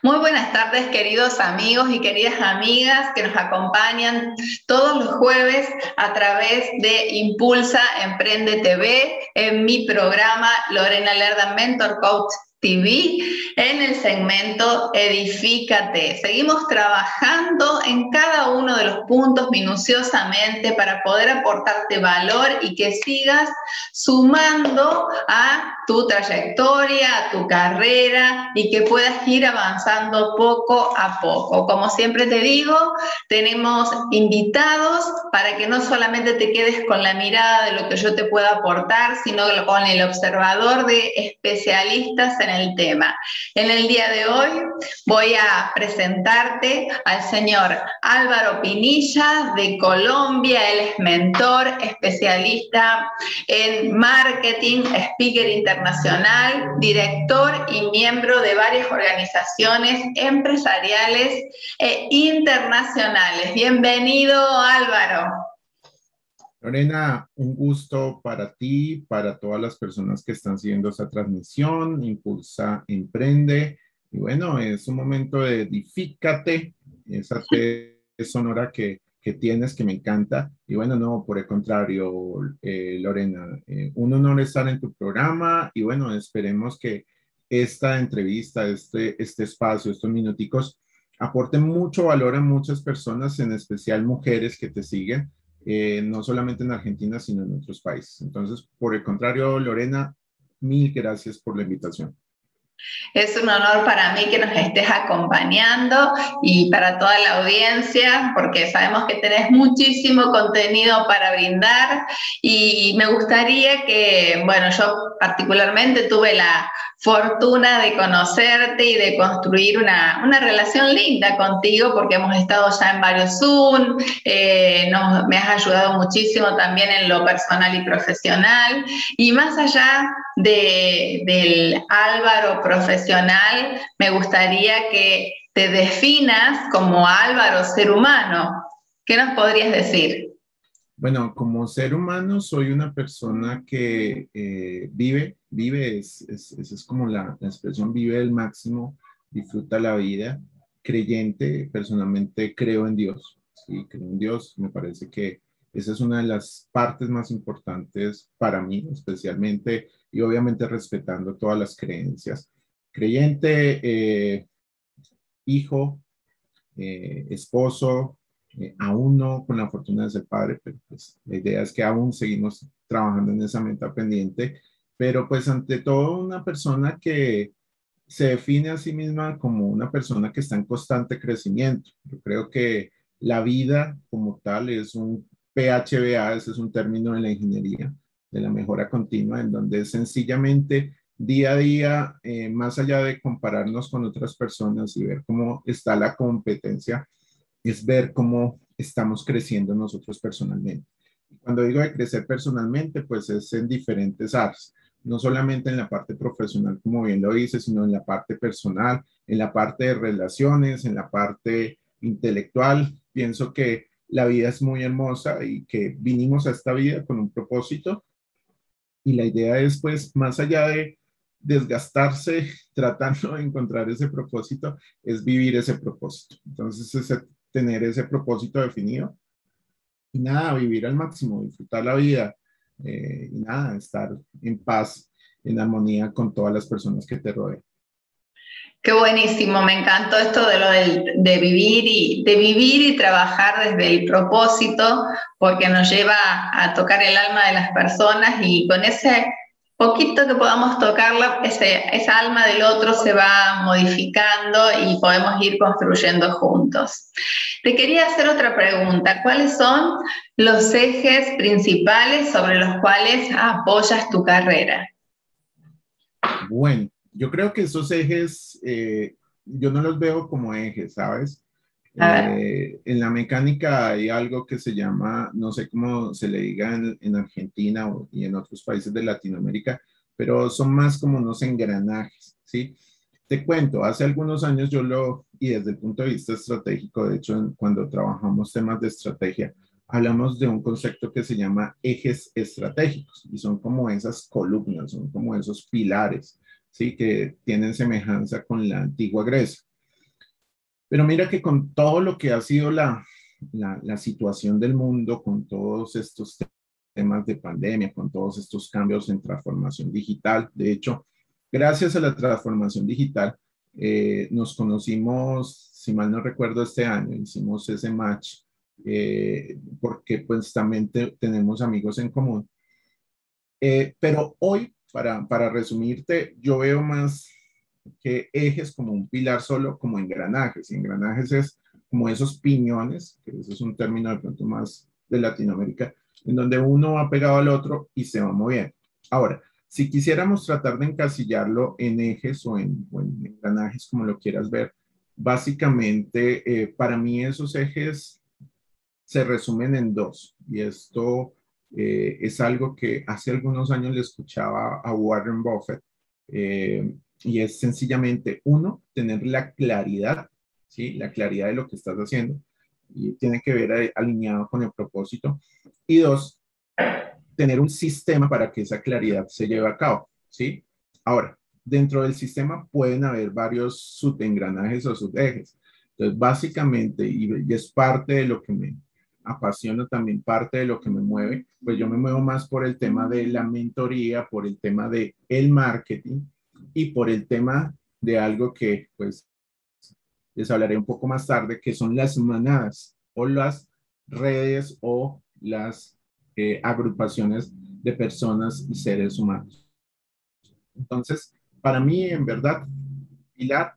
Muy buenas tardes, queridos amigos y queridas amigas que nos acompañan todos los jueves a través de Impulsa Emprende TV en mi programa Lorena Lerda Mentor Coach TV en el segmento Edifícate. Seguimos trabajando en cada uno de los puntos minuciosamente para poder aportarte valor y que sigas sumando a tu trayectoria, a tu carrera y que puedas ir avanzando poco a poco. Como siempre te digo, tenemos invitados para que no solamente te quedes con la mirada de lo que yo te pueda aportar, sino con el observador de especialistas en el tema. En el día de hoy voy a presentarte al señor Álvaro Pinilla de Colombia. Él es mentor, especialista en marketing, speaker internacional, director y miembro de varias organizaciones empresariales e internacionales. Bienvenido Álvaro. Lorena, un gusto para ti, para todas las personas que están siguiendo esta transmisión, Impulsa, Emprende. Y bueno, es un momento de edifícate, esa T sonora que, que tienes que me encanta. Y bueno, no, por el contrario, eh, Lorena, eh, un honor estar en tu programa y bueno, esperemos que esta entrevista, este, este espacio, estos minuticos, aporten mucho valor a muchas personas, en especial mujeres que te siguen eh, no solamente en Argentina, sino en otros países. Entonces, por el contrario, Lorena, mil gracias por la invitación. Es un honor para mí que nos estés acompañando y para toda la audiencia, porque sabemos que tenés muchísimo contenido para brindar. Y me gustaría que, bueno, yo particularmente tuve la fortuna de conocerte y de construir una, relación linda contigo, porque hemos estado ya en varios Zoom, eh, me has ayudado muchísimo también en lo personal y profesional, y más allá del Álvaro profesional, me gustaría que te definas como Álvaro ser humano. ¿Qué nos podrías decir? Bueno, como ser humano soy una persona que eh, vive, vive, es, es, es como la, expresión vive el máximo, disfruta la vida, creyente, personalmente creo en Dios, sí, creo en Dios, me parece que esa es una de las partes más importantes para mí, especialmente, y obviamente respetando todas las creencias. Creyente, eh, hijo, eh, esposo, eh, aún no con la fortuna de ser padre, pero pues la idea es que aún seguimos trabajando en esa meta pendiente, pero pues ante todo una persona que se define a sí misma como una persona que está en constante crecimiento. Yo creo que la vida como tal es un PHBA, ese es un término de la ingeniería, de la mejora continua, en donde sencillamente día a día, eh, más allá de compararnos con otras personas y ver cómo está la competencia, es ver cómo estamos creciendo nosotros personalmente. Cuando digo de crecer personalmente, pues es en diferentes áreas, no solamente en la parte profesional, como bien lo dice, sino en la parte personal, en la parte de relaciones, en la parte intelectual. Pienso que la vida es muy hermosa y que vinimos a esta vida con un propósito. Y la idea es, pues, más allá de desgastarse tratando de encontrar ese propósito, es vivir ese propósito. Entonces, ese tener ese propósito definido y nada, vivir al máximo, disfrutar la vida eh, y nada, estar en paz, en armonía con todas las personas que te rodean. Qué buenísimo, me encantó esto de lo de vivir y de vivir y trabajar desde el propósito, porque nos lleva a tocar el alma de las personas y con ese poquito que podamos tocarla, esa alma del otro se va modificando y podemos ir construyendo juntos. Te quería hacer otra pregunta. ¿Cuáles son los ejes principales sobre los cuales apoyas tu carrera? Bueno, yo creo que esos ejes, eh, yo no los veo como ejes, ¿sabes? Eh, en la mecánica hay algo que se llama, no sé cómo se le diga en, Argentina y en otros países de Latinoamérica, pero son más como unos engranajes, ¿sí? Te cuento, hace algunos años yo lo, y desde el punto de vista estratégico, de hecho, cuando trabajamos temas de estrategia, hablamos de un concepto que se llama ejes estratégicos y son como esas columnas, son como esos pilares, ¿sí? Que tienen semejanza con la antigua Grecia. Pero mira que con todo lo que ha sido la, la, situación del mundo, con todos estos temas de pandemia, con todos estos cambios en transformación digital, de hecho, gracias a la transformación digital, eh, nos conocimos, si mal no recuerdo, este año, hicimos ese match, eh, porque pues también tenemos amigos en común. Eh, pero hoy, para, para resumirte, yo veo más que ejes como un pilar solo, como engranajes. Y engranajes es como esos piñones, que ese es un término de pronto más de Latinoamérica, en donde uno va pegado al otro y se va moviendo. Ahora, si quisiéramos tratar de encasillarlo en ejes o en, engranajes, como lo quieras ver, básicamente eh, para mí esos ejes se resumen en dos. Y esto eh, es algo que hace algunos años le escuchaba a Warren Buffett. Eh, y es sencillamente, uno, tener la claridad, ¿sí? La claridad de lo que estás haciendo y tiene que ver alineado con el propósito. Y dos, tener un sistema para que esa claridad se lleve a cabo, ¿sí? Ahora, dentro del sistema pueden haber varios subengranajes o subejes. Entonces, básicamente, y, y es parte de lo que me apasiona también, parte de lo que me mueve, pues yo me muevo más por el tema de la mentoría, por el tema de el marketing, y por el tema de algo que pues les hablaré un poco más tarde, que son las manadas o las redes o las eh, agrupaciones de personas y seres humanos. Entonces, para mí, en verdad, pilar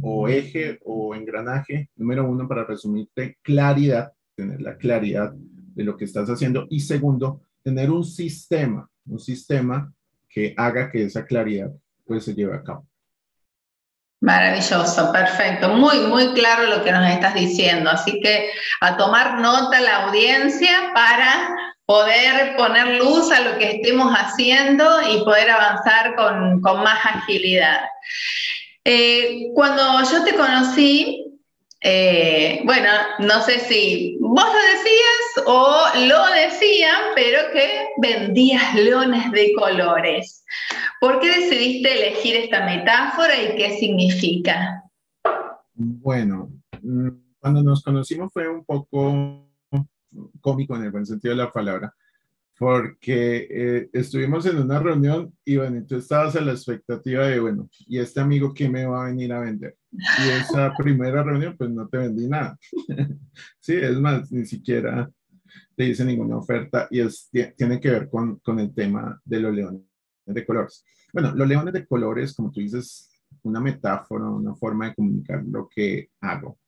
o eje o engranaje, número uno, para resumirte, claridad, tener la claridad de lo que estás haciendo. Y segundo, tener un sistema, un sistema que haga que esa claridad pues se lleve a cabo. Maravilloso, perfecto. Muy, muy claro lo que nos estás diciendo. Así que a tomar nota la audiencia para poder poner luz a lo que estemos haciendo y poder avanzar con, más agilidad. Eh, cuando yo te conocí, eh, bueno, no sé si vos lo decías o lo decían, pero que vendías leones de colores. ¿Por qué decidiste elegir esta metáfora y qué significa? Bueno, mm, cuando nos conocimos fue un poco cómico en el buen sentido de la palabra, porque eh, estuvimos en una reunión y bueno, tú estabas a la expectativa de, bueno, ¿y este amigo qué me va a venir a vender? Y esa primera reunión, pues no te vendí nada. sí, es más, ni siquiera te hice ninguna oferta y es, tiene que ver con, con el tema de los leones de colores. Bueno, los leones de colores, como tú dices, una metáfora, una forma de comunicar lo que hago,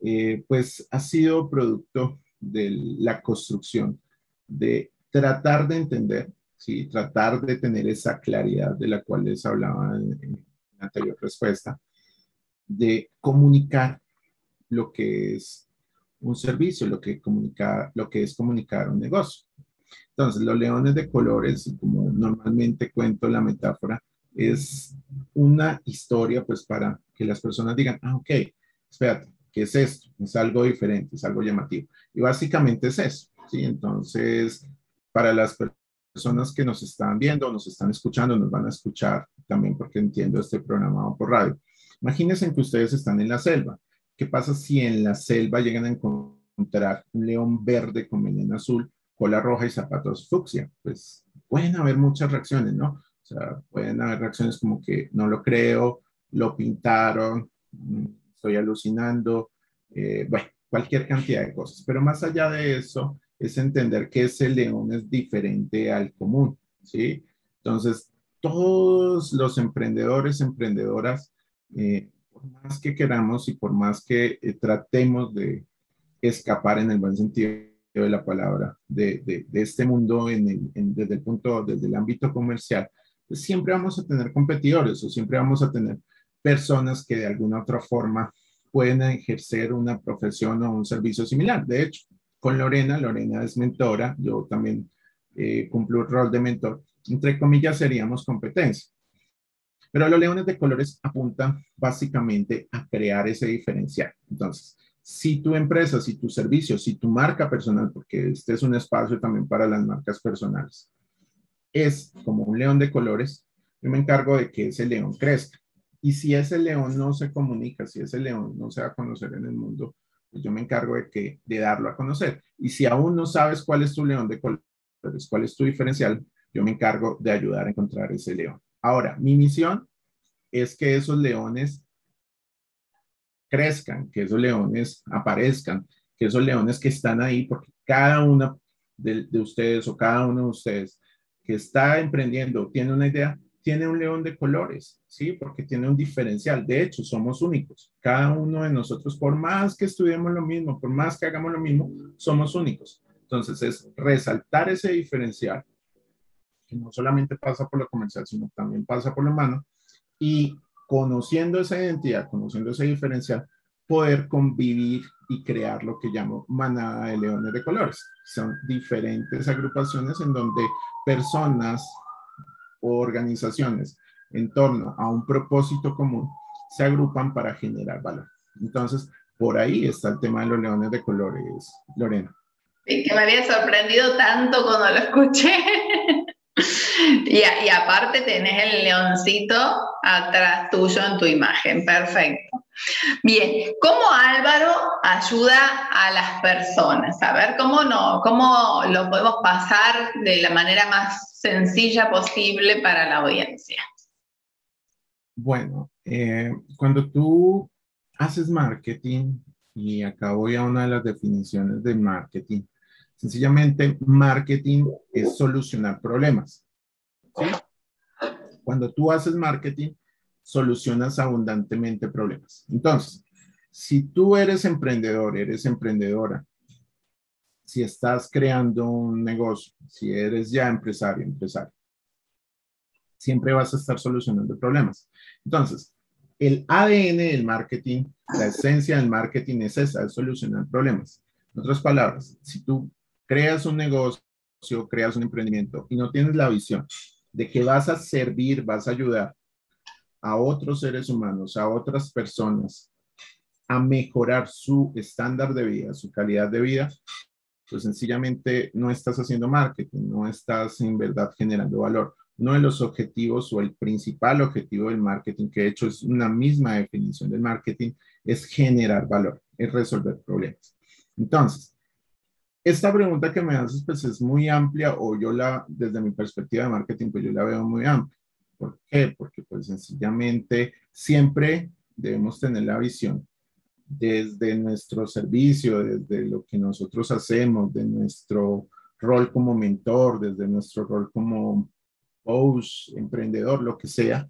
eh, pues ha sido producto de la construcción, de tratar de entender, ¿sí? tratar de tener esa claridad de la cual les hablaba en, la anterior respuesta, de comunicar lo que es un servicio, lo que, comunica, lo que es comunicar un negocio. Entonces, los leones de colores, como normalmente cuento la metáfora, es una historia pues para que las personas digan, ah, ok, espérate, ¿qué es esto? Es algo diferente, es algo llamativo. Y básicamente es eso, ¿sí? Entonces, para las personas que nos están viendo, nos están escuchando, nos van a escuchar también porque entiendo este programa por radio. Imagínense que ustedes están en la selva. ¿Qué pasa si en la selva llegan a encontrar un león verde con melena azul cola roja y zapatos fucsia, pues pueden haber muchas reacciones, ¿no? O sea, pueden haber reacciones como que no lo creo, lo pintaron, mm, estoy alucinando, eh, bueno, cualquier cantidad de cosas. Pero más allá de eso, es entender que ese león es diferente al común, ¿sí? Entonces, todos los emprendedores, emprendedoras, eh, por más que queramos y por más que eh, tratemos de escapar en el buen sentido de la palabra, de, de, este mundo en desde el punto, desde el ámbito comercial, pues siempre vamos a tener competidores o siempre vamos a tener personas que de alguna otra forma pueden ejercer una profesión o un servicio similar. De hecho, con Lorena, Lorena es mentora, yo también eh, cumplo el rol de mentor, entre comillas seríamos competencia. Pero los leones de colores apuntan básicamente a crear ese diferencial. Entonces, si tu empresa, si tu servicio, si tu marca personal, porque este es un espacio también para las marcas personales, es como un león de colores, yo me encargo de que ese león crezca. Y si ese león no se comunica, si ese león no se va a conocer en el mundo, pues yo me encargo de, que, de darlo a conocer. Y si aún no sabes cuál es tu león de colores, cuál es tu diferencial, yo me encargo de ayudar a encontrar ese león. Ahora, mi misión es que esos leones crezcan, que esos leones aparezcan, que esos leones que están ahí, porque cada uno de, de ustedes o cada uno de ustedes que está emprendiendo tiene una idea, tiene un león de colores, ¿sí? Porque tiene un diferencial. De hecho, somos únicos. Cada uno de nosotros, por más que estudiemos lo mismo, por más que hagamos lo mismo, somos únicos. Entonces, es resaltar ese diferencial, que no solamente pasa por lo comercial, sino también pasa por lo humano, y conociendo esa identidad, conociendo ese diferencial, poder convivir y crear lo que llamo manada de leones de colores. Son diferentes agrupaciones en donde personas o organizaciones en torno a un propósito común se agrupan para generar valor. Entonces, por ahí está el tema de los leones de colores, Lorena. Y que me había sorprendido tanto cuando lo escuché. y, aparte tenés el leoncito atrás tuyo en tu imagen, perfecto. Bien, ¿cómo Álvaro ayuda a las personas? A ver, ¿cómo, no, cómo lo podemos pasar de la manera más sencilla posible para la audiencia? Bueno, eh, cuando tú haces marketing, y acá voy a una de las definiciones de marketing, sencillamente marketing es solucionar problemas. Cuando tú haces marketing, solucionas abundantemente problemas. Entonces, si tú eres emprendedor, eres emprendedora, si estás creando un negocio, si eres ya empresario, empresario, siempre vas a estar solucionando problemas. Entonces, el ADN del marketing, la esencia del marketing es esa, es solucionar problemas. En otras palabras, si tú creas un negocio, creas un emprendimiento y no tienes la visión de que vas a servir, vas a ayudar a otros seres humanos, a otras personas, a mejorar su estándar de vida, su calidad de vida, pues sencillamente no estás haciendo marketing, no estás en verdad generando valor. Uno de los objetivos o el principal objetivo del marketing, que de hecho es una misma definición del marketing, es generar valor, es resolver problemas. Entonces, esta pregunta que me haces pues es muy amplia o yo la, desde mi perspectiva de marketing, pues yo la veo muy amplia. ¿Por qué? Porque pues sencillamente siempre debemos tener la visión desde nuestro servicio, desde lo que nosotros hacemos, de nuestro rol como mentor, desde nuestro rol como coach, emprendedor, lo que sea,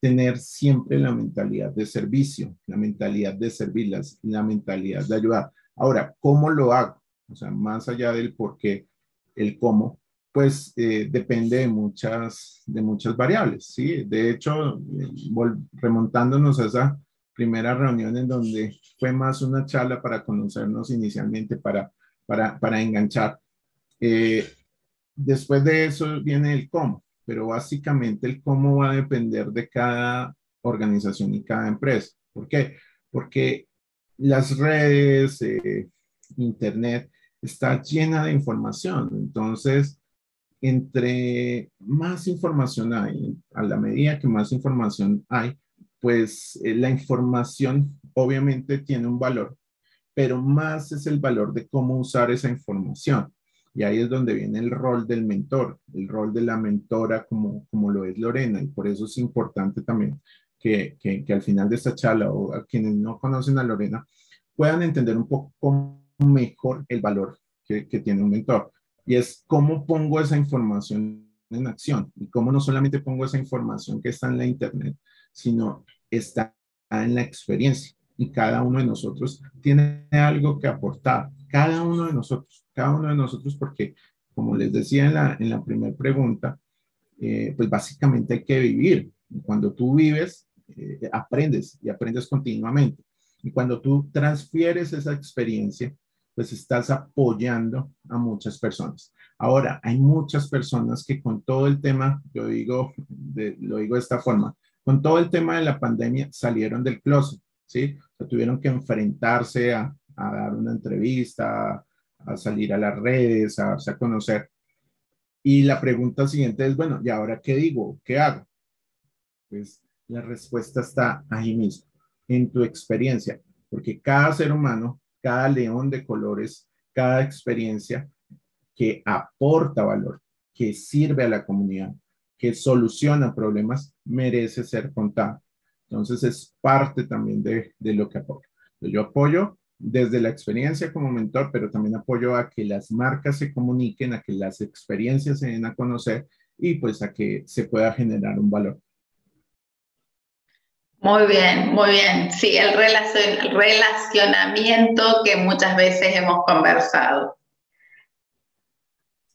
tener siempre la mentalidad de servicio, la mentalidad de servir, la mentalidad de ayudar. Ahora, ¿cómo lo hago? O sea, más allá del por qué, el cómo, pues eh, depende de muchas, de muchas variables, ¿sí? De hecho, remontándonos a esa primera reunión en donde fue más una charla para conocernos inicialmente, para, para, para enganchar. Eh, después de eso viene el cómo, pero básicamente el cómo va a depender de cada organización y cada empresa. ¿Por qué? Porque las redes, eh, Internet, está llena de información. Entonces, entre más información hay, a la medida que más información hay, pues eh, la información obviamente tiene un valor, pero más es el valor de cómo usar esa información. Y ahí es donde viene el rol del mentor, el rol de la mentora como, como lo es Lorena. Y por eso es importante también que, que, que al final de esta charla o a quienes no conocen a Lorena puedan entender un poco mejor el valor que, que tiene un mentor y es cómo pongo esa información en acción y cómo no solamente pongo esa información que está en la internet, sino está en la experiencia y cada uno de nosotros tiene algo que aportar, cada uno de nosotros, cada uno de nosotros porque como les decía en la, en la primera pregunta, eh, pues básicamente hay que vivir. Cuando tú vives, eh, aprendes y aprendes continuamente. Y cuando tú transfieres esa experiencia, pues estás apoyando a muchas personas. Ahora, hay muchas personas que con todo el tema, yo digo, lo digo de esta forma, con todo el tema de la pandemia salieron del closet, ¿sí? O tuvieron que enfrentarse a, a, dar una entrevista, a salir a las redes, a darse a conocer. Y la pregunta siguiente es, bueno, ¿y ahora qué digo? ¿Qué hago? Pues la respuesta está ahí mismo, en tu experiencia, porque cada ser humano, cada león de colores, cada experiencia que aporta valor, que sirve a la comunidad, que soluciona problemas, merece ser contado. Entonces es parte también de, de lo que apoyo. Yo apoyo desde la experiencia como mentor, pero también apoyo a que las marcas se comuniquen, a que las experiencias se den a conocer y pues a que se pueda generar un valor. Muy bien, muy bien. Sí, el, relacionamiento que muchas veces hemos conversado.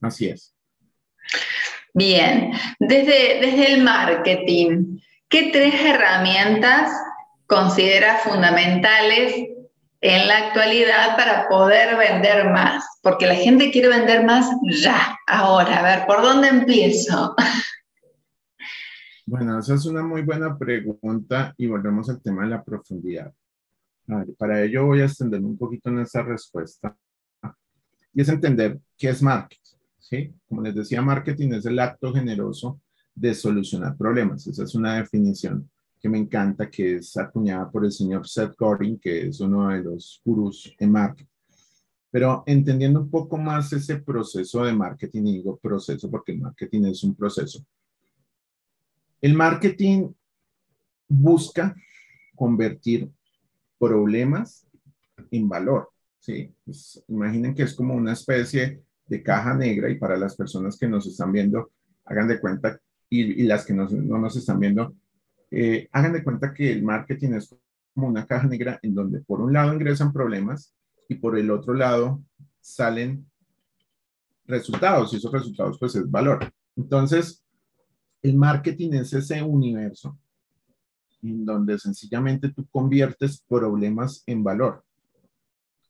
Así es. Bien, desde, desde el marketing, ¿qué tres herramientas consideras fundamentales en la actualidad para poder vender más? Porque la gente quiere vender más ya, ahora. A ver, ¿por dónde empiezo? Bueno, esa es una muy buena pregunta y volvemos al tema de la profundidad. para ello voy a extender un poquito en esa respuesta y es entender qué es marketing. ¿sí? Como les decía, marketing es el acto generoso de solucionar problemas. Esa es una definición que me encanta, que es acuñada por el señor Seth Godin, que es uno de los gurús en marketing. Pero entendiendo un poco más ese proceso de marketing, y digo proceso porque el marketing es un proceso, el marketing busca convertir problemas en valor. ¿sí? Pues, imaginen que es como una especie de caja negra y para las personas que nos están viendo, hagan de cuenta, y, las que no nos están viendo, eh, hagan de cuenta que el marketing es como una caja negra en donde por un lado ingresan problemas y por el otro lado salen resultados y esos resultados pues es valor. Entonces, el marketing es ese universo en donde sencillamente tú conviertes problemas en valor.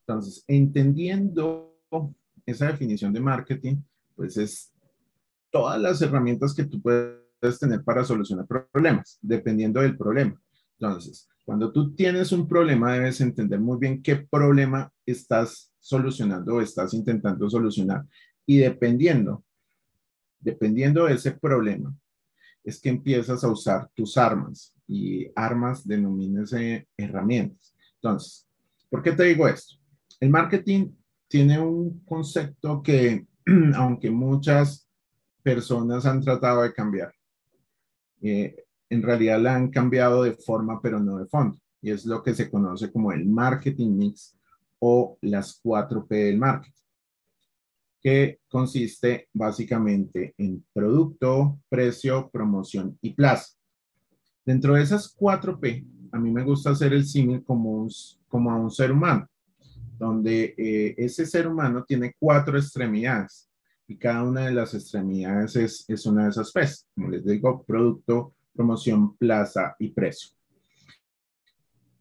Entonces, entendiendo esa definición de marketing, pues es todas las herramientas que tú puedes tener para solucionar problemas, dependiendo del problema. Entonces, cuando tú tienes un problema, debes entender muy bien qué problema estás solucionando o estás intentando solucionar. Y dependiendo, dependiendo de ese problema, es que empiezas a usar tus armas y armas denomínese herramientas. Entonces, ¿por qué te digo esto? El marketing tiene un concepto que, aunque muchas personas han tratado de cambiar, eh, en realidad la han cambiado de forma, pero no de fondo. Y es lo que se conoce como el marketing mix o las 4P del marketing que consiste básicamente en producto, precio, promoción y plaza. Dentro de esas cuatro P, a mí me gusta hacer el símil como, a un ser humano, donde eh, ese ser humano tiene cuatro extremidades y cada una de las extremidades es, es una de esas P, como les digo, producto, promoción, plaza y precio.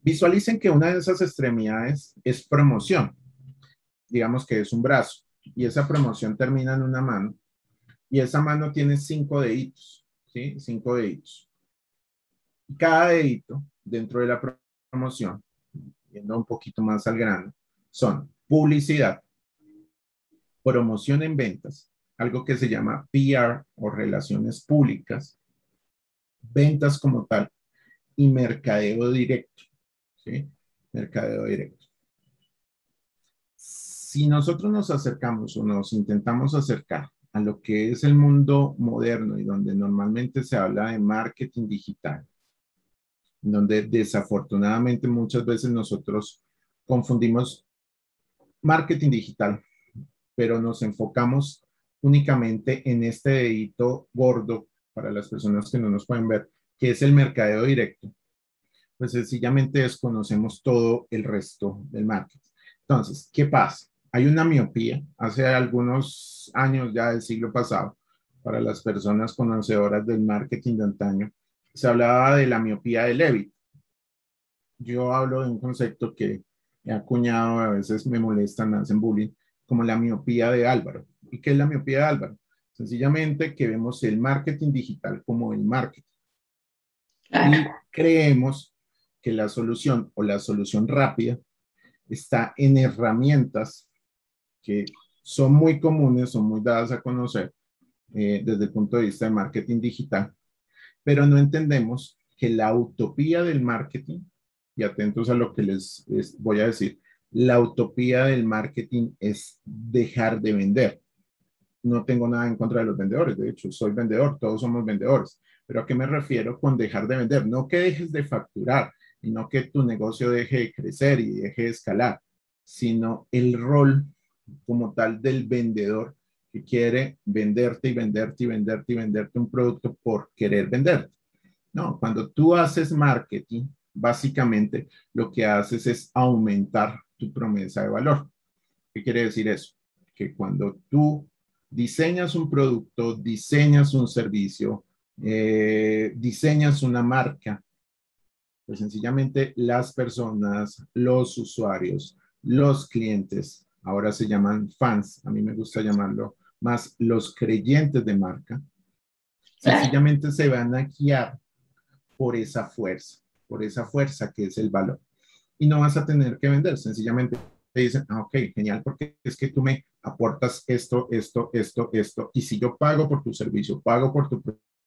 Visualicen que una de esas extremidades es promoción, digamos que es un brazo y esa promoción termina en una mano y esa mano tiene cinco deditos, ¿sí? Cinco deditos. Cada dedito dentro de la promoción, yendo un poquito más al grano, son publicidad, promoción en ventas, algo que se llama PR o relaciones públicas, ventas como tal y mercadeo directo, ¿sí? Mercadeo directo si nosotros nos acercamos o nos intentamos acercar a lo que es el mundo moderno y donde normalmente se habla de marketing digital, donde desafortunadamente muchas veces nosotros confundimos marketing digital, pero nos enfocamos únicamente en este dedito gordo para las personas que no nos pueden ver, que es el mercadeo directo. Pues sencillamente desconocemos todo el resto del marketing. Entonces, ¿qué pasa? Hay una miopía hace algunos años ya del siglo pasado, para las personas conocedoras del marketing de antaño, se hablaba de la miopía de Levitt. Yo hablo de un concepto que he acuñado, a veces me molestan, me hacen bullying, como la miopía de Álvaro. ¿Y qué es la miopía de Álvaro? Sencillamente que vemos el marketing digital como el marketing. Y creemos que la solución o la solución rápida está en herramientas que son muy comunes, son muy dadas a conocer eh, desde el punto de vista de marketing digital, pero no entendemos que la utopía del marketing, y atentos a lo que les voy a decir, la utopía del marketing es dejar de vender. No tengo nada en contra de los vendedores, de hecho, soy vendedor, todos somos vendedores. Pero ¿a qué me refiero con dejar de vender? No que dejes de facturar y no que tu negocio deje de crecer y deje de escalar, sino el rol como tal del vendedor que quiere venderte y venderte y venderte y venderte un producto por querer venderte. No, cuando tú haces marketing, básicamente lo que haces es aumentar tu promesa de valor. ¿Qué quiere decir eso? Que cuando tú diseñas un producto, diseñas un servicio, eh, diseñas una marca, pues sencillamente las personas, los usuarios, los clientes, ahora se llaman fans, a mí me gusta llamarlo más los creyentes de marca, sencillamente se van a guiar por esa fuerza, por esa fuerza que es el valor y no vas a tener que vender. Sencillamente te dicen, ah, ok, genial, porque es que tú me aportas esto, esto, esto, esto. Y si yo pago por tu servicio, pago por tu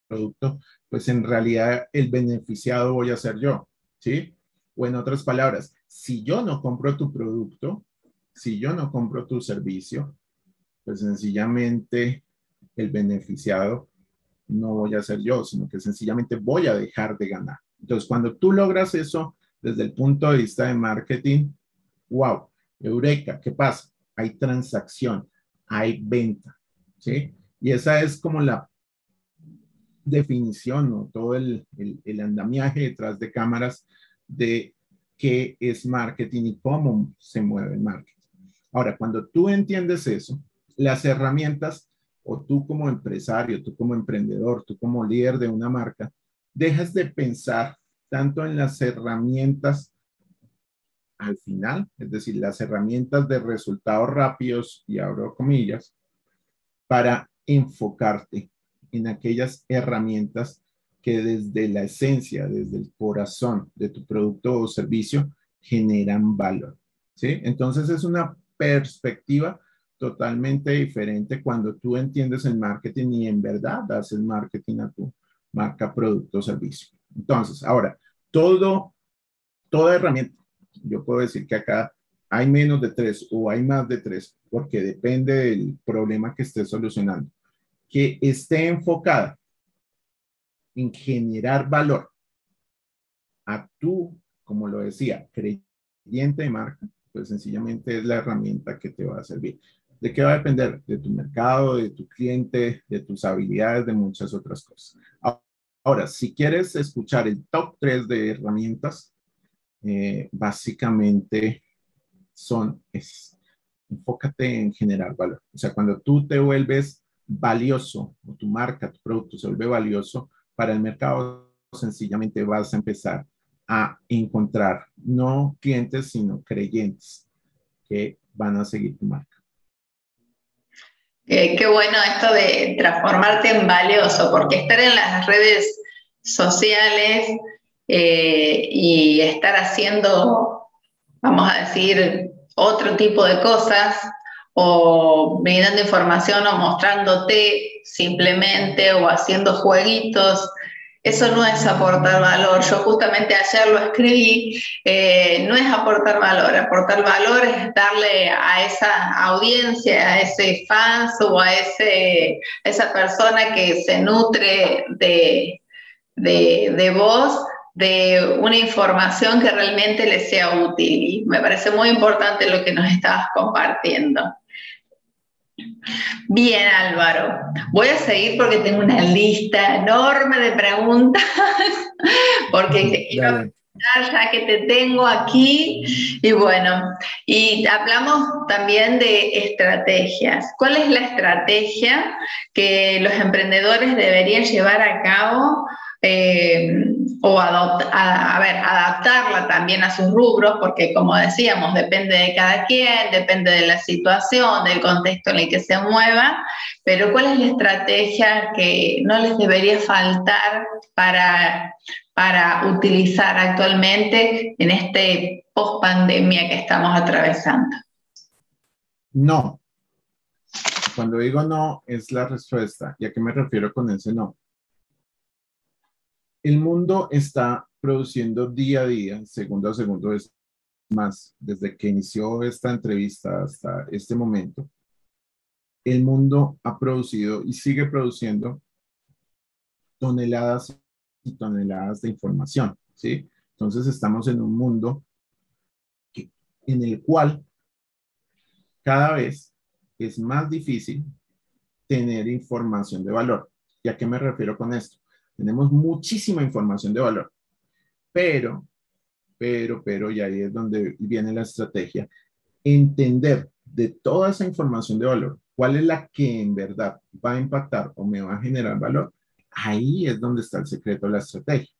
producto, pues en realidad el beneficiado voy a ser yo, ¿sí? O en otras palabras, si yo no compro tu producto, si yo no compro tu servicio, pues sencillamente el beneficiado no voy a ser yo, sino que sencillamente voy a dejar de ganar. Entonces, cuando tú logras eso, desde el punto de vista de marketing, wow, eureka, ¿qué pasa? Hay transacción, hay venta, ¿sí? Y esa es como la definición, ¿no? Todo el, el, andamiaje detrás de cámaras de qué es marketing y cómo se mueve el marketing. Ahora, cuando tú entiendes eso, las herramientas, o tú como empresario, tú como emprendedor, tú como líder de una marca, dejas de pensar tanto en las herramientas al final, es decir, las herramientas de resultados rápidos, y abro comillas, para enfocarte en aquellas herramientas que desde la esencia, desde el corazón de tu producto o servicio generan valor. ¿Sí? Entonces es una perspectiva totalmente diferente cuando tú entiendes el marketing y en verdad das el marketing a tu marca, producto o servicio. Entonces, ahora, todo, toda herramienta, yo puedo decir que acá hay menos de tres o hay más de tres, porque depende del problema que esté solucionando, que esté enfocada en generar valor a tú, como lo decía, creyente de marca, pues sencillamente es la herramienta que te va a servir. ¿De qué va a depender? De tu mercado, de tu cliente, de tus habilidades, de muchas otras cosas. Ahora, si quieres escuchar el top 3 de herramientas, eh, básicamente son, enfócate en generar valor. O sea, cuando tú te vuelves valioso, o tu marca, tu producto se vuelve valioso para el mercado, sencillamente vas a empezar a encontrar no clientes, sino creyentes que van a seguir tu marca. Eh, qué bueno esto de transformarte en valioso, porque estar en las redes sociales eh, y estar haciendo, vamos a decir, otro tipo de cosas o brindando información o mostrándote simplemente o haciendo jueguitos eso no es aportar valor. Yo justamente ayer lo escribí, eh, no es aportar valor, aportar valor es darle a esa audiencia, a ese fans o a ese, esa persona que se nutre de, de, de vos, de una información que realmente le sea útil. Y me parece muy importante lo que nos estabas compartiendo. Bien, Álvaro. Voy a seguir porque tengo una lista enorme de preguntas, porque ya que te tengo aquí. Y bueno, y hablamos también de estrategias. ¿Cuál es la estrategia que los emprendedores deberían llevar a cabo? Eh, o a, ver, adaptarla también a sus rubros, porque como decíamos, depende de cada quien, depende de la situación, del contexto en el que se mueva, pero ¿cuál es la estrategia que no les debería faltar para, para utilizar actualmente en este post pandemia que estamos atravesando? No. Cuando digo no, es la respuesta. ¿Y a qué me refiero con ese no? El mundo está produciendo día a día, segundo a segundo, es más, desde que inició esta entrevista hasta este momento, el mundo ha producido y sigue produciendo toneladas y toneladas de información, ¿sí? Entonces estamos en un mundo en el cual cada vez es más difícil tener información de valor. ¿Y a qué me refiero con esto? Tenemos muchísima información de valor, pero, pero, pero, y ahí es donde viene la estrategia, entender de toda esa información de valor, cuál es la que en verdad va a impactar o me va a generar valor, ahí es donde está el secreto de la estrategia.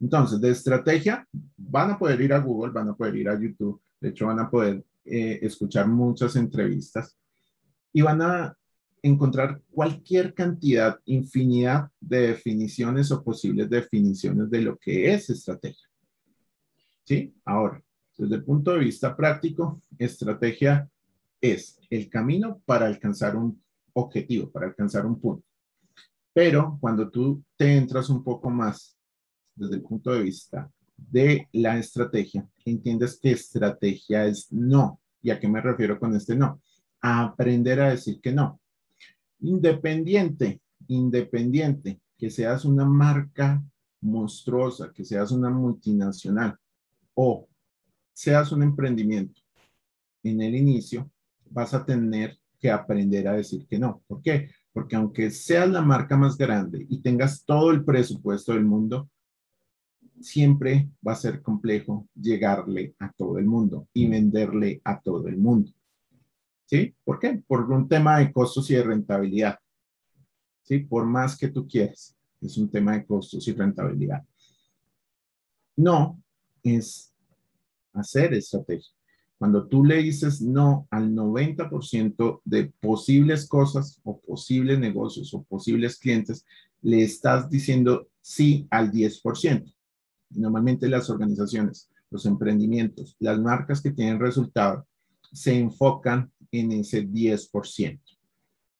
Entonces, de estrategia, van a poder ir a Google, van a poder ir a YouTube, de hecho van a poder eh, escuchar muchas entrevistas y van a encontrar cualquier cantidad, infinidad de definiciones o posibles definiciones de lo que es estrategia. ¿Sí? Ahora, desde el punto de vista práctico, estrategia es el camino para alcanzar un objetivo, para alcanzar un punto. Pero cuando tú te entras un poco más desde el punto de vista de la estrategia, entiendes que estrategia es no. ¿Y a qué me refiero con este no? A aprender a decir que no. Independiente, independiente, que seas una marca monstruosa, que seas una multinacional o seas un emprendimiento, en el inicio vas a tener que aprender a decir que no. ¿Por qué? Porque aunque seas la marca más grande y tengas todo el presupuesto del mundo, siempre va a ser complejo llegarle a todo el mundo y venderle a todo el mundo. ¿Sí? ¿Por qué? Por un tema de costos y de rentabilidad. ¿Sí? Por más que tú quieras. Es un tema de costos y rentabilidad. No es hacer estrategia. Cuando tú le dices no al 90% de posibles cosas o posibles negocios o posibles clientes, le estás diciendo sí al 10%. Normalmente las organizaciones, los emprendimientos, las marcas que tienen resultado, se enfocan en ese 10%.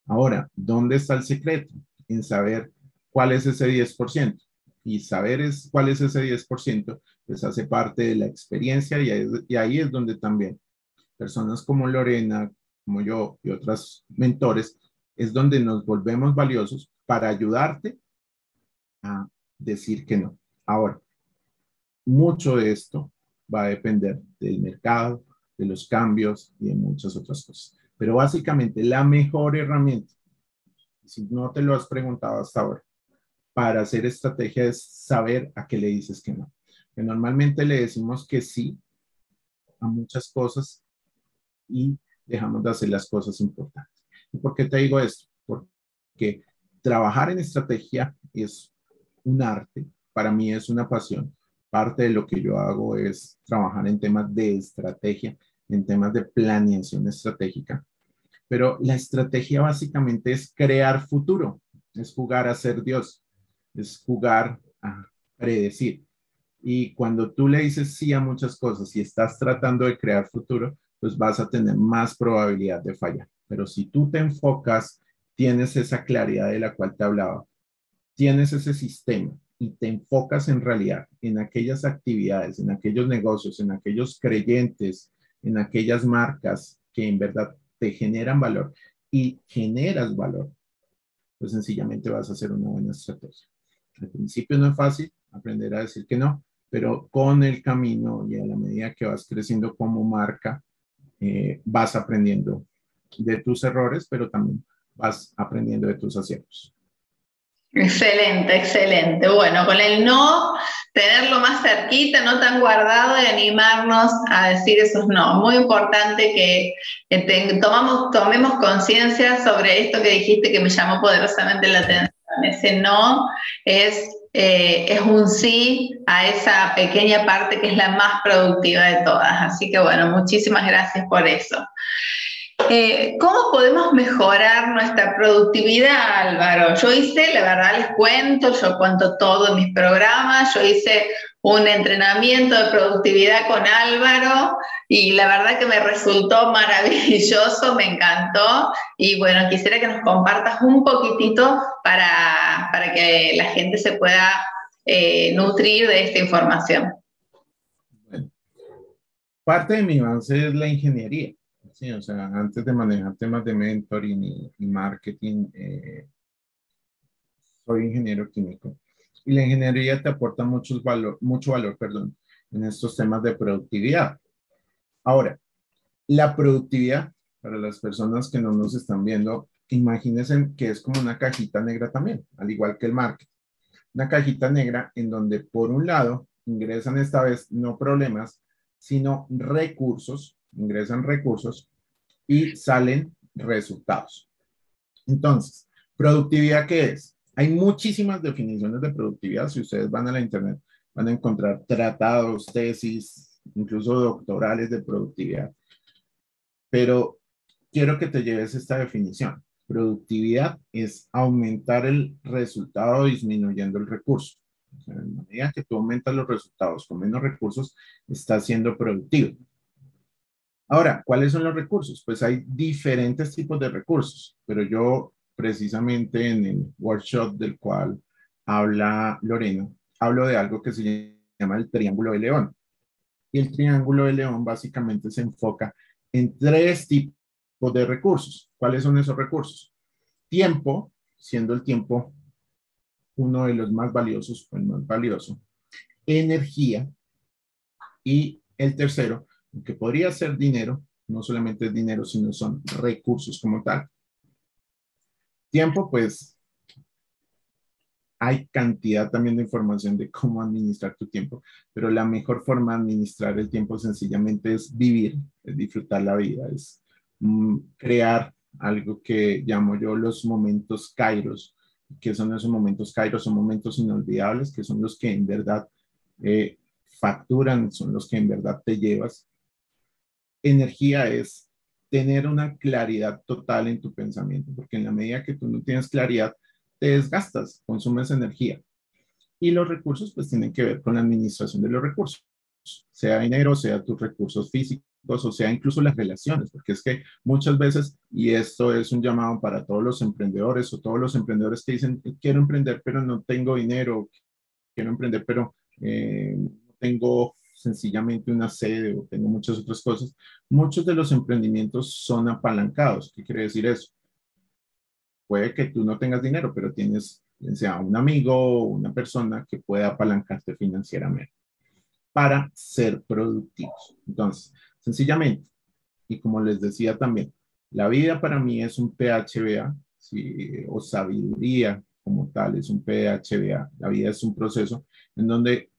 Ahora, ¿dónde está el secreto? En saber cuál es ese 10%. Y saber es, cuál es ese 10%, pues hace parte de la experiencia y ahí, y ahí es donde también personas como Lorena, como yo y otros mentores, es donde nos volvemos valiosos para ayudarte a decir que no. Ahora, mucho de esto va a depender del mercado, de los cambios y de muchas otras cosas. Pero básicamente la mejor herramienta, si no te lo has preguntado hasta ahora, para hacer estrategia es saber a qué le dices que no. Que normalmente le decimos que sí a muchas cosas y dejamos de hacer las cosas importantes. ¿Y por qué te digo esto? Porque trabajar en estrategia es un arte, para mí es una pasión, parte de lo que yo hago es trabajar en temas de estrategia, en temas de planeación estratégica. Pero la estrategia básicamente es crear futuro, es jugar a ser Dios, es jugar a predecir. Y cuando tú le dices sí a muchas cosas y estás tratando de crear futuro, pues vas a tener más probabilidad de fallar. Pero si tú te enfocas, tienes esa claridad de la cual te hablaba, tienes ese sistema, y te enfocas en realidad en aquellas actividades, en aquellos negocios, en aquellos creyentes, en aquellas marcas que en verdad te generan valor y generas valor, pues sencillamente vas a hacer una buena estrategia. Al principio no es fácil aprender a decir que no, pero con el camino y a la medida que vas creciendo como marca, eh, vas aprendiendo de tus errores, pero también vas aprendiendo de tus aciertos. Excelente, excelente. Bueno, con el no, tenerlo más cerquita, no tan guardado y animarnos a decir esos no. Muy importante que tomamos, tomemos conciencia sobre esto que dijiste que me llamó poderosamente la atención. Ese no es, eh, es un sí a esa pequeña parte que es la más productiva de todas. Así que bueno, muchísimas gracias por eso. Eh, ¿Cómo podemos mejorar nuestra productividad, Álvaro? Yo hice, la verdad les cuento, yo cuento todo mis programas, yo hice un entrenamiento de productividad con Álvaro y la verdad que me resultó maravilloso, me encantó y bueno, quisiera que nos compartas un poquitito para, que la gente se pueda eh, nutrir de esta información. parte de mi base es la ingeniería. Sí, o sea, antes de manejar temas de mentoring y, marketing, eh, soy ingeniero químico. Y la ingeniería te aporta mucho valor, mucho valor perdón, en estos temas de productividad. Ahora, la productividad, para las personas que no nos están viendo, imagínense que es como una cajita negra también, al igual que el marketing. Una cajita negra en donde por un lado ingresan esta vez no problemas, sino recursos ingresan recursos y salen resultados. Entonces, productividad, ¿qué es? Hay muchísimas definiciones de productividad. Si ustedes van a la internet, van a encontrar tratados, tesis, incluso doctorales de productividad. Pero quiero que te lleves esta definición. Productividad es aumentar el resultado disminuyendo el recurso. en la medida que tú aumentas los resultados con menos recursos, estás siendo productivo. Ahora, ¿cuáles son los recursos? Pues hay diferentes tipos de recursos, pero yo precisamente en el workshop del cual habla Lorena, hablo de algo que se llama el triángulo de león. Y el triángulo de león básicamente se enfoca en tres tipos de recursos. ¿Cuáles son esos recursos? Tiempo, siendo el tiempo uno de los más valiosos o el más valioso. Energía. Y el tercero, que podría ser dinero, no solamente es dinero, sino son recursos como tal. Tiempo, pues hay cantidad también de información de cómo administrar tu tiempo, pero la mejor forma de administrar el tiempo sencillamente es vivir, es disfrutar la vida, es mm, crear algo que llamo yo los momentos kairos, que son esos momentos kairos, son momentos inolvidables, que son los que en verdad eh, facturan, son los que en verdad te llevas energía es tener una claridad total en tu pensamiento, porque en la medida que tú no tienes claridad, te desgastas, consumes energía. Y los recursos pues tienen que ver con la administración de los recursos, sea dinero, sea tus recursos físicos, o sea incluso las relaciones, porque es que muchas veces, y esto es un llamado para todos los emprendedores o todos los emprendedores que dicen, quiero emprender, pero no tengo dinero, quiero emprender, pero eh, no tengo sencillamente una sede o tengo muchas otras cosas, muchos de los emprendimientos son apalancados. ¿Qué quiere decir eso? Puede que tú no tengas dinero, pero tienes, sea un amigo o una persona que pueda apalancarte financieramente para ser productivos. Entonces, sencillamente, y como les decía también, la vida para mí es un PHBA, o sabiduría como tal, es un PHBA. La vida es un proceso en donde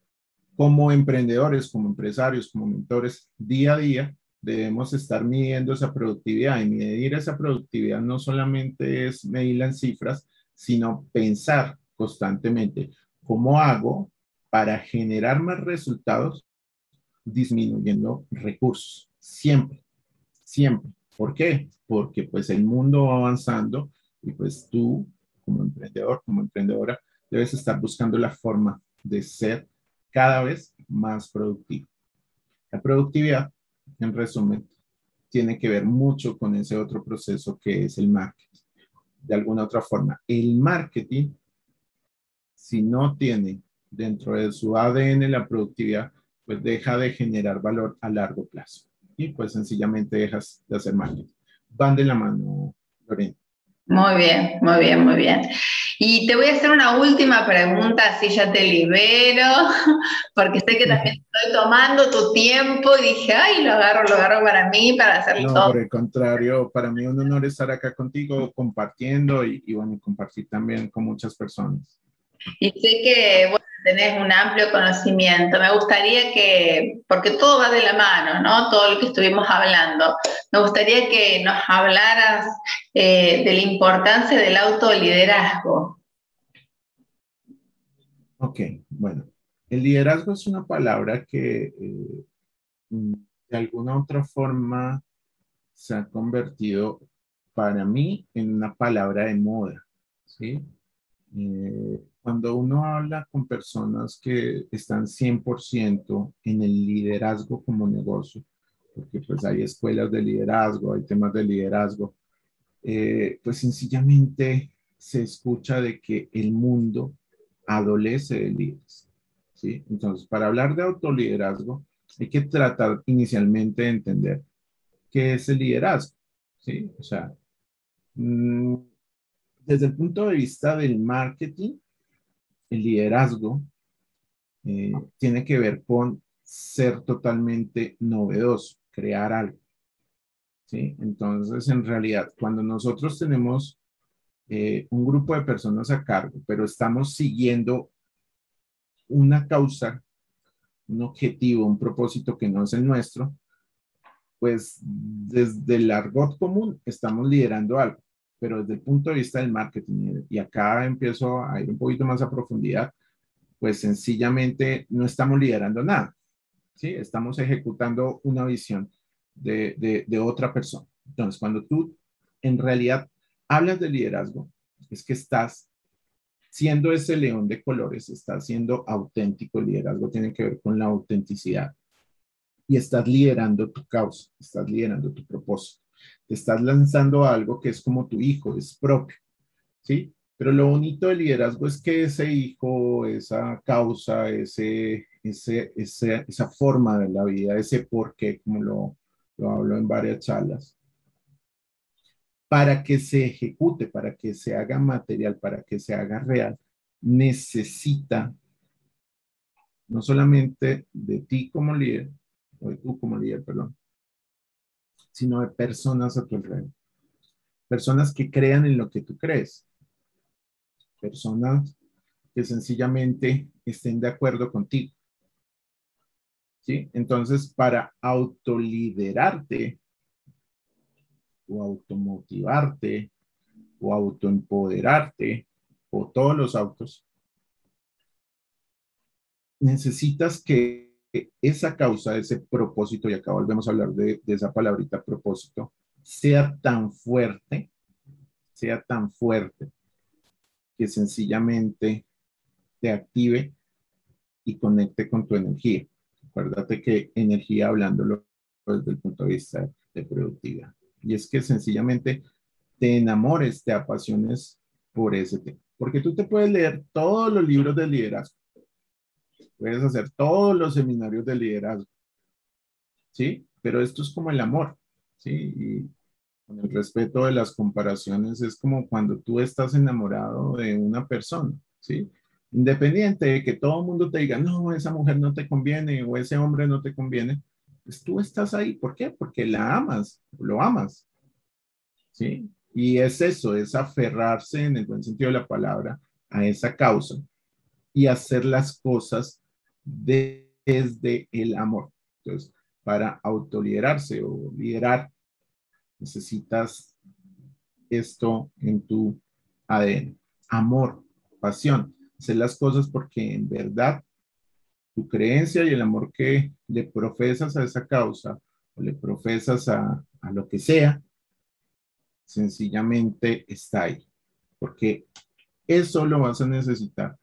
como emprendedores, como empresarios, como mentores, día a día debemos estar midiendo esa productividad y medir esa productividad no solamente es medirla en cifras, sino pensar constantemente cómo hago para generar más resultados disminuyendo recursos. Siempre, siempre. ¿Por qué? Porque pues el mundo va avanzando y pues tú como emprendedor, como emprendedora, debes estar buscando la forma de ser cada vez más productivo. La productividad, en resumen, tiene que ver mucho con ese otro proceso que es el marketing. De alguna otra forma, el marketing, si no tiene dentro de su ADN la productividad, pues deja de generar valor a largo plazo. Y pues sencillamente dejas de hacer marketing. Van de la mano, Lorena. Muy bien, muy bien, muy bien. Y te voy a hacer una última pregunta, así ya te libero, porque sé que también estoy tomando tu tiempo y dije, ay, lo agarro, lo agarro para mí, para hacerlo no, Por el contrario, para mí es un honor estar acá contigo compartiendo y, y bueno, compartir también con muchas personas. Y sé que, bueno, tenés un amplio conocimiento. Me gustaría que, porque todo va de la mano, ¿no? Todo lo que estuvimos hablando. Me gustaría que nos hablaras eh, de la importancia del autoliderazgo. Ok, bueno. El liderazgo es una palabra que eh, de alguna otra forma se ha convertido para mí en una palabra de moda, ¿sí? Eh, cuando uno habla con personas que están 100% en el liderazgo como negocio, porque pues hay escuelas de liderazgo, hay temas de liderazgo, eh, pues sencillamente se escucha de que el mundo adolece de líderes. ¿sí? Entonces, para hablar de autoliderazgo, hay que tratar inicialmente de entender qué es el liderazgo. ¿sí? O sea, mm, desde el punto de vista del marketing, el liderazgo eh, tiene que ver con ser totalmente novedoso, crear algo. ¿sí? Entonces, en realidad, cuando nosotros tenemos eh, un grupo de personas a cargo, pero estamos siguiendo una causa, un objetivo, un propósito que no es el nuestro, pues desde el argot común estamos liderando algo pero desde el punto de vista del marketing, y acá empiezo a ir un poquito más a profundidad, pues sencillamente no estamos liderando nada, ¿sí? Estamos ejecutando una visión de, de, otra persona. Entonces, cuando tú en realidad hablas de liderazgo, es que estás siendo ese león de colores, estás siendo auténtico. El liderazgo tiene que ver con la autenticidad. Y estás liderando tu causa, estás liderando tu propósito te estás lanzando algo que es como tu hijo, es propio, ¿sí? Pero lo bonito del liderazgo es que ese hijo, esa causa, ese, ese, esa forma de la vida, ese por qué, como lo, lo hablo en varias charlas, para que se ejecute, para que se haga material, para que se haga real, necesita no solamente de ti como líder, o de tú como líder, perdón, sino de personas a tu alrededor. Personas que crean en lo que tú crees. Personas que sencillamente estén de acuerdo contigo. ¿Sí? Entonces, para autoliderarte o automotivarte o autoempoderarte o todos los autos, necesitas que esa causa, ese propósito, y acá volvemos a hablar de, esa palabrita propósito, sea tan fuerte, sea tan fuerte, que sencillamente te active y conecte con tu energía. Acuérdate que energía hablándolo desde el punto de vista de productividad. Y es que sencillamente te enamores, te apasiones por ese tema. Porque tú te puedes leer todos los libros de liderazgo, puedes hacer todos los seminarios de liderazgo, ¿sí? Pero esto es como el amor, ¿sí? Y con el respeto de las comparaciones es como cuando tú estás enamorado de una persona, ¿sí? Independiente de que todo el mundo te diga, no, esa mujer no te conviene o ese hombre no te conviene, pues tú estás ahí. ¿Por qué? Porque la amas, lo amas, ¿sí? Y es eso, es aferrarse en el buen sentido de la palabra a esa causa y hacer las cosas desde el amor. Entonces, para autoliderarse o liderar, necesitas esto en tu ADN. Amor, pasión, hacer las cosas porque en verdad tu creencia y el amor que le profesas a esa causa o le profesas a, lo que sea, sencillamente está ahí. Porque eso lo vas a necesitar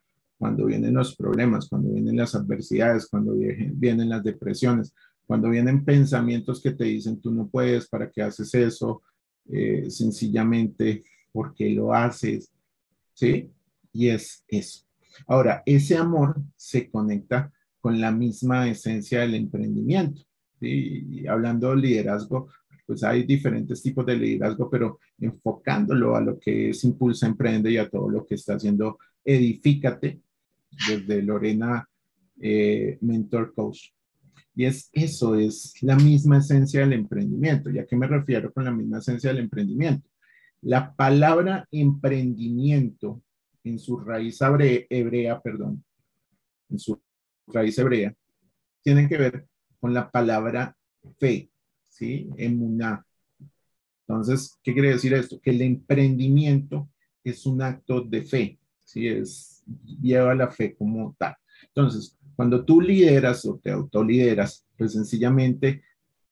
cuando vienen los problemas, cuando vienen las adversidades, cuando vienen las depresiones, cuando vienen pensamientos que te dicen tú no puedes, ¿para qué haces eso? Eh, sencillamente porque lo haces, ¿sí? Y es eso. Ahora, ese amor se conecta con la misma esencia del emprendimiento. ¿sí? Y hablando de liderazgo, pues hay diferentes tipos de liderazgo, pero enfocándolo a lo que es Impulsa, Emprende y a todo lo que está haciendo Edifícate desde Lorena eh, Mentor Coach. Y es eso, es la misma esencia del emprendimiento. ¿Y a qué me refiero con la misma esencia del emprendimiento? La palabra emprendimiento en su raíz hebrea, perdón, en su raíz hebrea, tiene que ver con la palabra fe, ¿sí? Emuná. Entonces, ¿qué quiere decir esto? Que el emprendimiento es un acto de fe, ¿sí? Es, lleva la fe como tal. Entonces, cuando tú lideras o te autolideras, pues sencillamente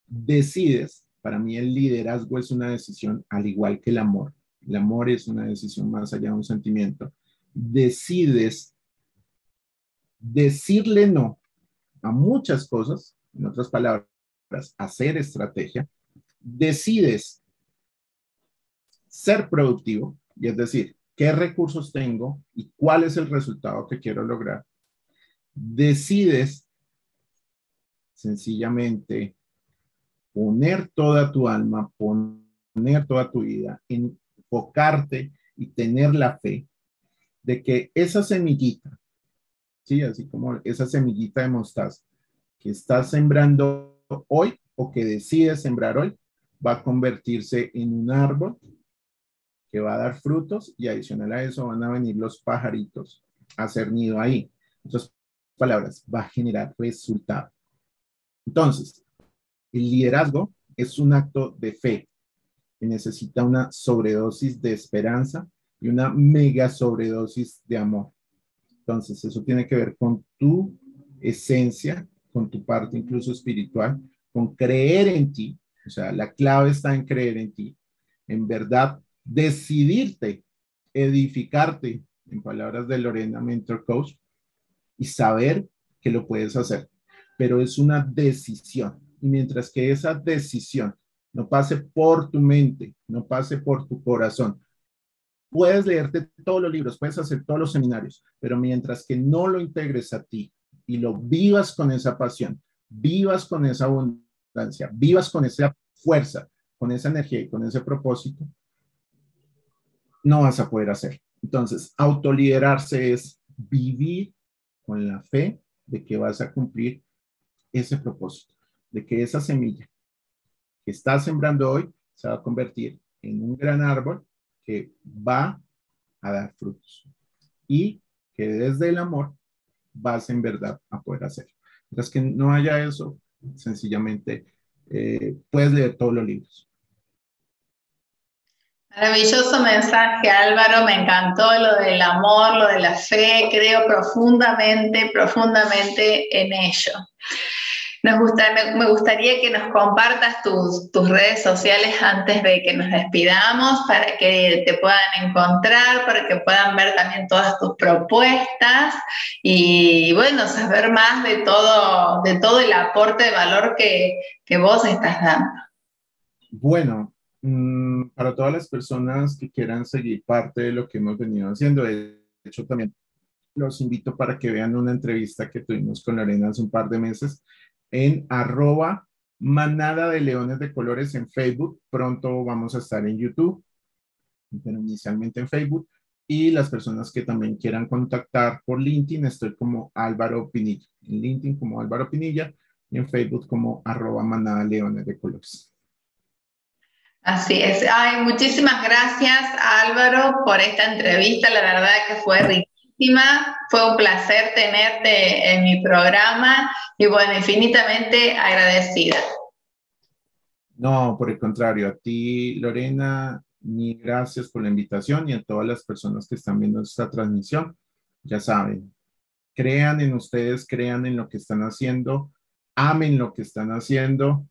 decides, para mí el liderazgo es una decisión al igual que el amor. El amor es una decisión más allá de un sentimiento. Decides decirle no a muchas cosas, en otras palabras, hacer estrategia, decides ser productivo, y es decir, qué recursos tengo y cuál es el resultado que quiero lograr, decides sencillamente poner toda tu alma, poner toda tu vida, enfocarte y tener la fe de que esa semillita, sí, así como esa semillita de mostaza que estás sembrando hoy o que decides sembrar hoy, va a convertirse en un árbol que va a dar frutos y adicional a eso van a venir los pajaritos a hacer nido ahí. Entonces, palabras, va a generar resultado. Entonces, el liderazgo es un acto de fe que necesita una sobredosis de esperanza y una mega sobredosis de amor. Entonces, eso tiene que ver con tu esencia, con tu parte incluso espiritual, con creer en ti. O sea, la clave está en creer en ti. En verdad, decidirte, edificarte, en palabras de Lorena Mentor Coach, y saber que lo puedes hacer. Pero es una decisión. Y mientras que esa decisión no pase por tu mente, no pase por tu corazón, puedes leerte todos los libros, puedes hacer todos los seminarios, pero mientras que no lo integres a ti y lo vivas con esa pasión, vivas con esa abundancia, vivas con esa fuerza, con esa energía y con ese propósito, no vas a poder hacer. Entonces, autoliderarse es vivir con la fe de que vas a cumplir ese propósito, de que esa semilla que estás sembrando hoy se va a convertir en un gran árbol que va a dar frutos y que desde el amor vas en verdad a poder hacer. Mientras que no haya eso, sencillamente eh, puedes leer todos los libros. Maravilloso mensaje, Álvaro. Me encantó lo del amor, lo de la fe. Creo profundamente, profundamente en ello. Nos gusta, me, gustaría que nos compartas tus, redes sociales antes de que nos despidamos para que te puedan encontrar, para que puedan ver también todas tus propuestas y, bueno, saber más de todo, de todo el aporte de valor que, que vos estás dando. Bueno, mm, para todas las personas que quieran seguir parte de lo que hemos venido haciendo, de hecho también los invito para que vean una entrevista que tuvimos con Lorena hace un par de meses en arroba manada de leones de colores en Facebook. Pronto vamos a estar en YouTube, pero inicialmente en Facebook. Y las personas que también quieran contactar por LinkedIn, estoy como Álvaro Pinilla. En LinkedIn como Álvaro Pinilla y en Facebook como arroba manada leones de colores. Así es. Ay, muchísimas gracias Álvaro por esta entrevista. La verdad que fue rica fue un placer tenerte en mi programa y bueno, infinitamente agradecida. No, por el contrario, a ti, Lorena, mil gracias por la invitación y a todas las personas que están viendo esta transmisión. Ya saben, crean en ustedes, crean en lo que están haciendo, amen lo que están haciendo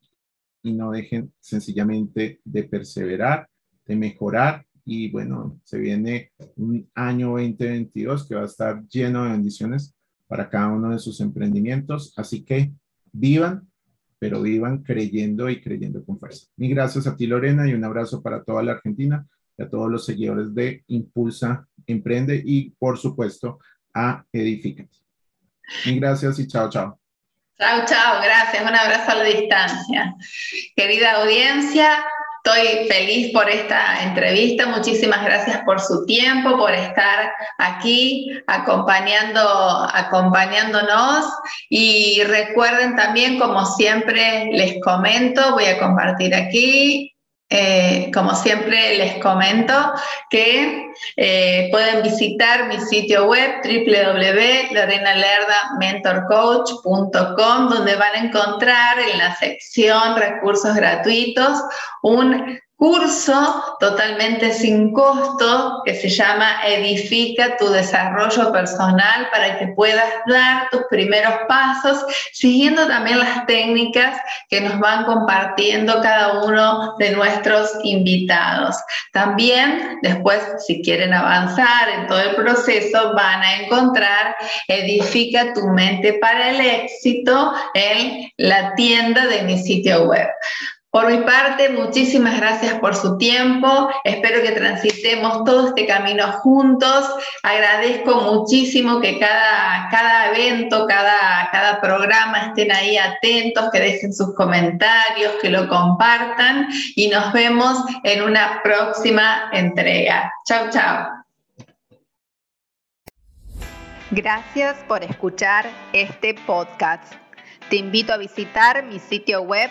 y no dejen sencillamente de perseverar, de mejorar y bueno, se viene un año 2022 que va a estar lleno de bendiciones para cada uno de sus emprendimientos. Así que vivan, pero vivan creyendo y creyendo con fuerza. Mil gracias a ti, Lorena, y un abrazo para toda la Argentina y a todos los seguidores de Impulsa, Emprende y, por supuesto, a Edificate. Mil gracias y chao, chao. Chao, chao, gracias. Un abrazo a la distancia. Querida audiencia, Estoy feliz por esta entrevista. Muchísimas gracias por su tiempo, por estar aquí acompañando, acompañándonos. Y recuerden también, como siempre les comento, voy a compartir aquí eh, como siempre les comento que eh, pueden visitar mi sitio web www.lorenalerdamentorcoach.com donde van a encontrar en la sección recursos gratuitos un curso totalmente sin costo que se llama Edifica tu desarrollo personal para que puedas dar tus primeros pasos siguiendo también las técnicas que nos van compartiendo cada uno de nuestros invitados. También después, si quieren avanzar en todo el proceso, van a encontrar Edifica tu mente para el éxito en la tienda de mi sitio web. Por mi parte, muchísimas gracias por su tiempo. Espero que transitemos todo este camino juntos. Agradezco muchísimo que cada, cada evento, cada, cada programa estén ahí atentos, que dejen sus comentarios, que lo compartan y nos vemos en una próxima entrega. Chao, chao. Gracias por escuchar este podcast. Te invito a visitar mi sitio web